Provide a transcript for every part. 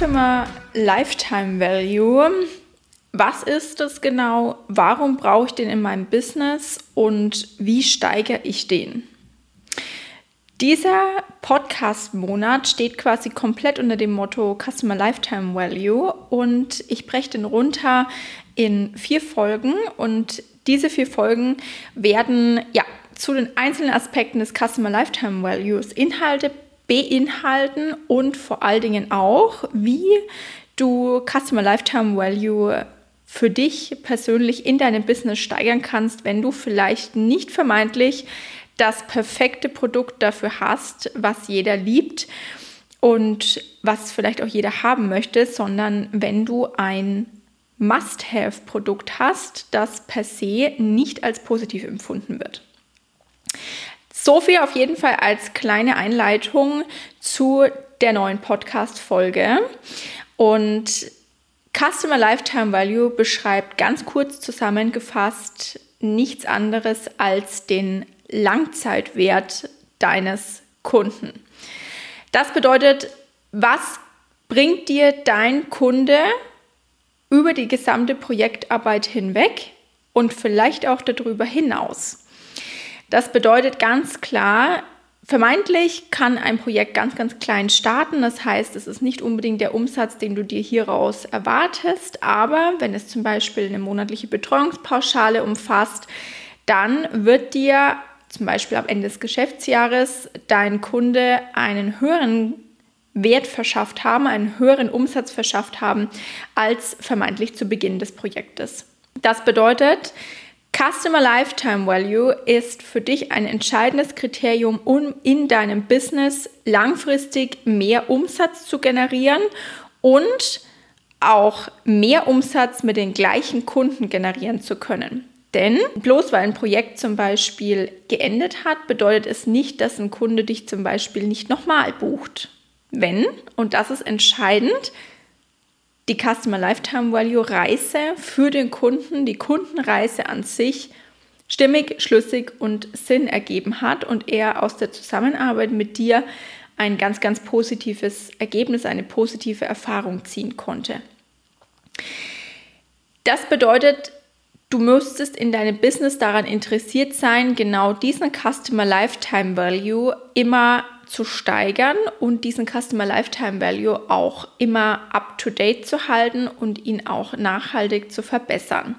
Customer Lifetime Value. Was ist das genau? Warum brauche ich den in meinem Business und wie steigere ich den? Dieser Podcast-Monat steht quasi komplett unter dem Motto Customer Lifetime Value und ich breche den runter in vier Folgen und diese vier Folgen werden ja zu den einzelnen Aspekten des Customer Lifetime Values Inhalte beinhalten und vor allen Dingen auch, wie du Customer Lifetime Value für dich persönlich in deinem Business steigern kannst, wenn du vielleicht nicht vermeintlich das perfekte Produkt dafür hast, was jeder liebt und was vielleicht auch jeder haben möchte, sondern wenn du ein Must-Have-Produkt hast, das per se nicht als positiv empfunden wird. So viel auf jeden Fall als kleine Einleitung zu der neuen Podcast-Folge. Und Customer Lifetime Value beschreibt ganz kurz zusammengefasst nichts anderes als den Langzeitwert deines Kunden. Das bedeutet, was bringt dir dein Kunde über die gesamte Projektarbeit hinweg und vielleicht auch darüber hinaus? Das bedeutet ganz klar, vermeintlich kann ein Projekt ganz, ganz klein starten. Das heißt, es ist nicht unbedingt der Umsatz, den du dir hieraus erwartest. Aber wenn es zum Beispiel eine monatliche Betreuungspauschale umfasst, dann wird dir zum Beispiel am Ende des Geschäftsjahres dein Kunde einen höheren Wert verschafft haben, einen höheren Umsatz verschafft haben als vermeintlich zu Beginn des Projektes. Das bedeutet, Customer Lifetime Value ist für dich ein entscheidendes Kriterium, um in deinem Business langfristig mehr Umsatz zu generieren und auch mehr Umsatz mit den gleichen Kunden generieren zu können. Denn bloß weil ein Projekt zum Beispiel geendet hat, bedeutet es nicht, dass ein Kunde dich zum Beispiel nicht nochmal bucht. Wenn, und das ist entscheidend, die Customer Lifetime Value Reise für den Kunden, die Kundenreise an sich stimmig, schlüssig und Sinn ergeben hat und er aus der Zusammenarbeit mit dir ein ganz, ganz positives Ergebnis, eine positive Erfahrung ziehen konnte. Das bedeutet, Du müsstest in deinem Business daran interessiert sein, genau diesen Customer Lifetime Value immer zu steigern und diesen Customer Lifetime Value auch immer up-to-date zu halten und ihn auch nachhaltig zu verbessern.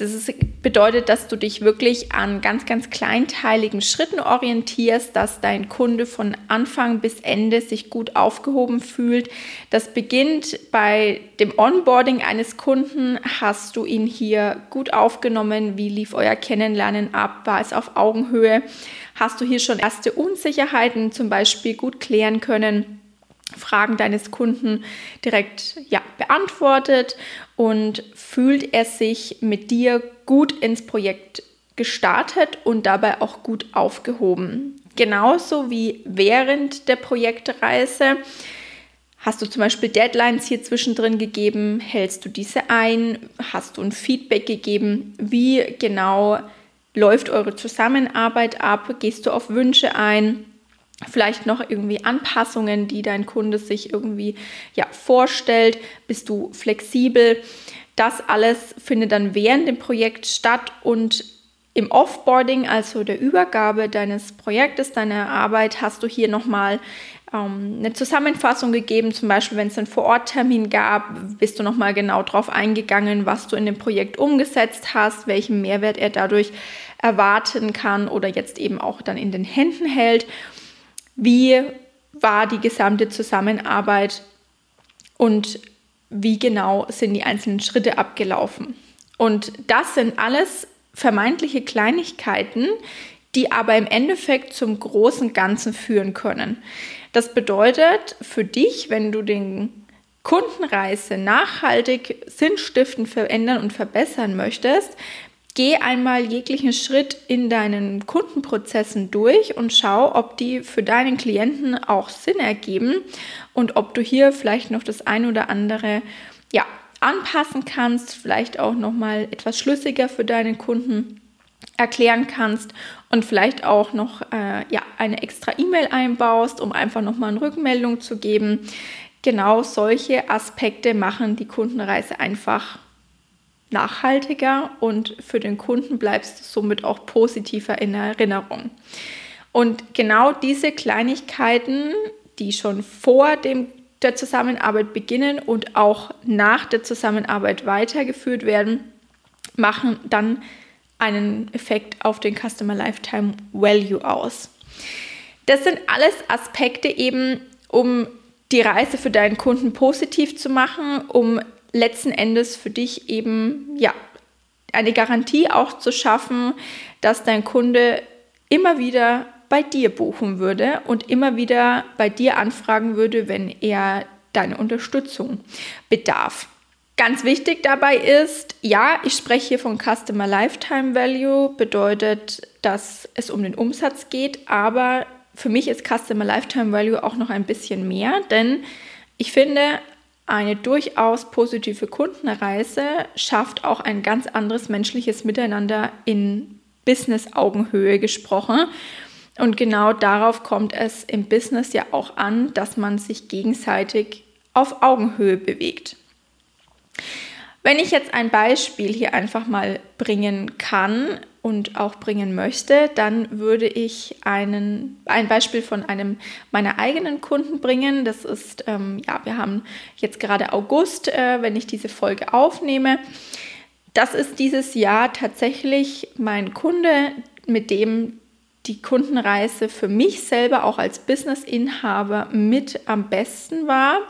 Das ist, bedeutet, dass du dich wirklich an ganz, ganz kleinteiligen Schritten orientierst, dass dein Kunde von Anfang bis Ende sich gut aufgehoben fühlt. Das beginnt bei dem Onboarding eines Kunden. Hast du ihn hier gut aufgenommen? Wie lief euer Kennenlernen ab? War es auf Augenhöhe? Hast du hier schon erste Unsicherheiten zum Beispiel gut klären können? Fragen deines Kunden direkt ja, beantwortet und fühlt er sich mit dir gut ins Projekt gestartet und dabei auch gut aufgehoben. Genauso wie während der Projektreise. Hast du zum Beispiel Deadlines hier zwischendrin gegeben? Hältst du diese ein? Hast du ein Feedback gegeben? Wie genau läuft eure Zusammenarbeit ab? Gehst du auf Wünsche ein? Vielleicht noch irgendwie Anpassungen, die dein Kunde sich irgendwie ja, vorstellt, bist du flexibel. Das alles findet dann während dem Projekt statt und im Offboarding, also der Übergabe deines Projektes, deiner Arbeit, hast du hier nochmal ähm, eine Zusammenfassung gegeben. Zum Beispiel, wenn es einen Vororttermin gab, bist du nochmal genau darauf eingegangen, was du in dem Projekt umgesetzt hast, welchen Mehrwert er dadurch erwarten kann oder jetzt eben auch dann in den Händen hält wie war die gesamte Zusammenarbeit und wie genau sind die einzelnen Schritte abgelaufen. Und das sind alles vermeintliche Kleinigkeiten, die aber im Endeffekt zum großen Ganzen führen können. Das bedeutet für dich, wenn du den Kundenreise nachhaltig sinnstiftend verändern und verbessern möchtest, geh einmal jeglichen Schritt in deinen Kundenprozessen durch und schau, ob die für deinen Klienten auch Sinn ergeben und ob du hier vielleicht noch das ein oder andere ja, anpassen kannst, vielleicht auch noch mal etwas schlüssiger für deinen Kunden erklären kannst und vielleicht auch noch äh, ja, eine extra E-Mail einbaust, um einfach noch mal eine Rückmeldung zu geben. genau solche Aspekte machen die Kundenreise einfach nachhaltiger und für den Kunden bleibst du somit auch positiver in Erinnerung. Und genau diese Kleinigkeiten, die schon vor dem, der Zusammenarbeit beginnen und auch nach der Zusammenarbeit weitergeführt werden, machen dann einen Effekt auf den Customer Lifetime Value aus. Das sind alles Aspekte eben, um die Reise für deinen Kunden positiv zu machen, um letzten Endes für dich eben ja eine Garantie auch zu schaffen, dass dein Kunde immer wieder bei dir buchen würde und immer wieder bei dir anfragen würde, wenn er deine Unterstützung bedarf. Ganz wichtig dabei ist, ja, ich spreche hier von Customer Lifetime Value, bedeutet, dass es um den Umsatz geht, aber für mich ist Customer Lifetime Value auch noch ein bisschen mehr, denn ich finde, eine durchaus positive Kundenreise schafft auch ein ganz anderes menschliches Miteinander in Business-Augenhöhe gesprochen. Und genau darauf kommt es im Business ja auch an, dass man sich gegenseitig auf Augenhöhe bewegt. Wenn ich jetzt ein Beispiel hier einfach mal bringen kann und auch bringen möchte, dann würde ich einen, ein Beispiel von einem meiner eigenen Kunden bringen. Das ist, ähm, ja, wir haben jetzt gerade August, äh, wenn ich diese Folge aufnehme. Das ist dieses Jahr tatsächlich mein Kunde, mit dem die Kundenreise für mich selber auch als Business-Inhaber mit am besten war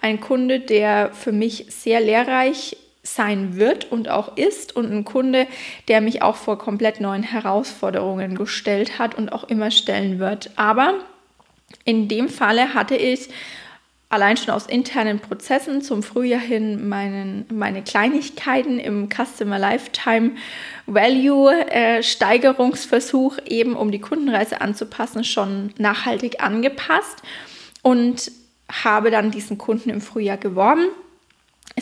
ein Kunde, der für mich sehr lehrreich sein wird und auch ist und ein Kunde, der mich auch vor komplett neuen Herausforderungen gestellt hat und auch immer stellen wird. Aber in dem Falle hatte ich allein schon aus internen Prozessen zum Frühjahr hin meinen, meine Kleinigkeiten im Customer Lifetime Value äh, Steigerungsversuch eben um die Kundenreise anzupassen schon nachhaltig angepasst und habe dann diesen Kunden im Frühjahr geworben.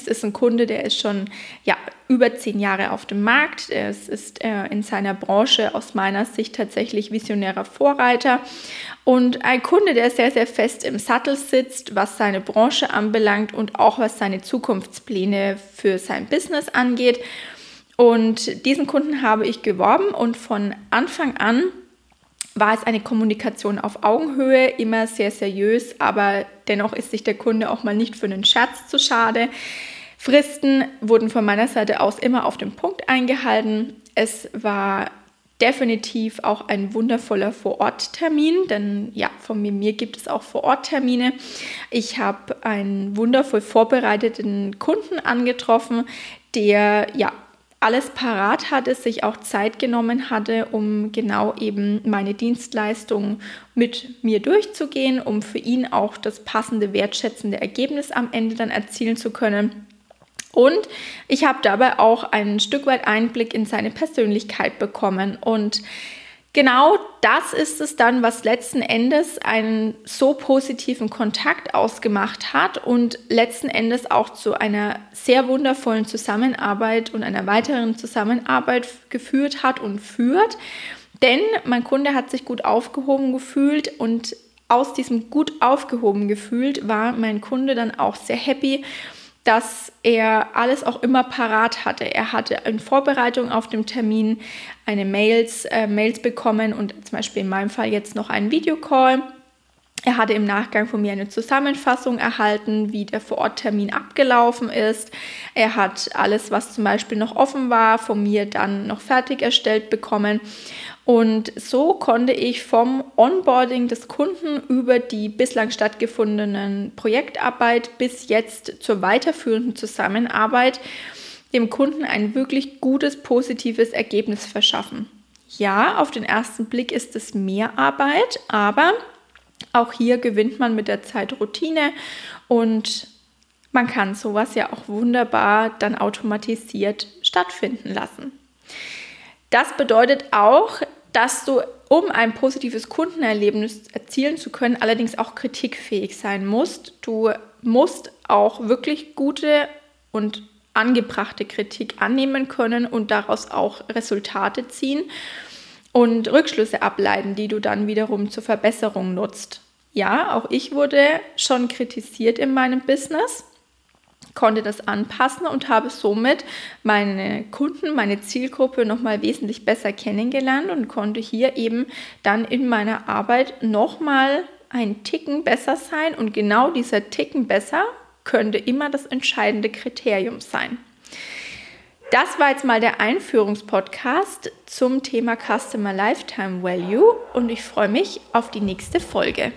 Ist ein Kunde, der ist schon ja, über zehn Jahre auf dem Markt. Es ist äh, in seiner Branche aus meiner Sicht tatsächlich visionärer Vorreiter und ein Kunde, der sehr, sehr fest im Sattel sitzt, was seine Branche anbelangt und auch was seine Zukunftspläne für sein Business angeht. Und diesen Kunden habe ich geworben und von Anfang an war es eine Kommunikation auf Augenhöhe, immer sehr seriös, aber dennoch ist sich der Kunde auch mal nicht für einen Scherz zu schade. Fristen wurden von meiner Seite aus immer auf den Punkt eingehalten. Es war definitiv auch ein wundervoller Vororttermin, denn ja, von mir gibt es auch Vororttermine. Ich habe einen wundervoll vorbereiteten Kunden angetroffen, der ja alles parat hatte, sich auch Zeit genommen hatte, um genau eben meine Dienstleistung mit mir durchzugehen, um für ihn auch das passende, wertschätzende Ergebnis am Ende dann erzielen zu können. Und ich habe dabei auch ein Stück weit Einblick in seine Persönlichkeit bekommen und genau das ist es dann, was letzten Endes einen so positiven Kontakt ausgemacht hat und letzten Endes auch zu einer sehr wundervollen Zusammenarbeit und einer weiteren Zusammenarbeit geführt hat und führt. Denn mein Kunde hat sich gut aufgehoben gefühlt und aus diesem gut aufgehoben gefühlt war mein Kunde dann auch sehr happy dass er alles auch immer parat hatte. Er hatte in Vorbereitung auf dem Termin eine Mails, äh, Mails bekommen und zum Beispiel in meinem Fall jetzt noch einen Videocall. Er hatte im Nachgang von mir eine Zusammenfassung erhalten, wie der Vororttermin abgelaufen ist. Er hat alles, was zum Beispiel noch offen war, von mir dann noch fertig erstellt bekommen. Und so konnte ich vom Onboarding des Kunden über die bislang stattgefundenen Projektarbeit bis jetzt zur weiterführenden Zusammenarbeit dem Kunden ein wirklich gutes, positives Ergebnis verschaffen. Ja, auf den ersten Blick ist es mehr Arbeit, aber auch hier gewinnt man mit der Zeit Routine und man kann sowas ja auch wunderbar dann automatisiert stattfinden lassen. Das bedeutet auch, dass du, um ein positives Kundenerlebnis erzielen zu können, allerdings auch kritikfähig sein musst. Du musst auch wirklich gute und angebrachte Kritik annehmen können und daraus auch Resultate ziehen und Rückschlüsse ableiten, die du dann wiederum zur Verbesserung nutzt. Ja, auch ich wurde schon kritisiert in meinem Business, konnte das anpassen und habe somit meine Kunden, meine Zielgruppe nochmal wesentlich besser kennengelernt und konnte hier eben dann in meiner Arbeit nochmal ein Ticken besser sein und genau dieser Ticken besser könnte immer das entscheidende Kriterium sein. Das war jetzt mal der Einführungspodcast zum Thema Customer Lifetime Value und ich freue mich auf die nächste Folge.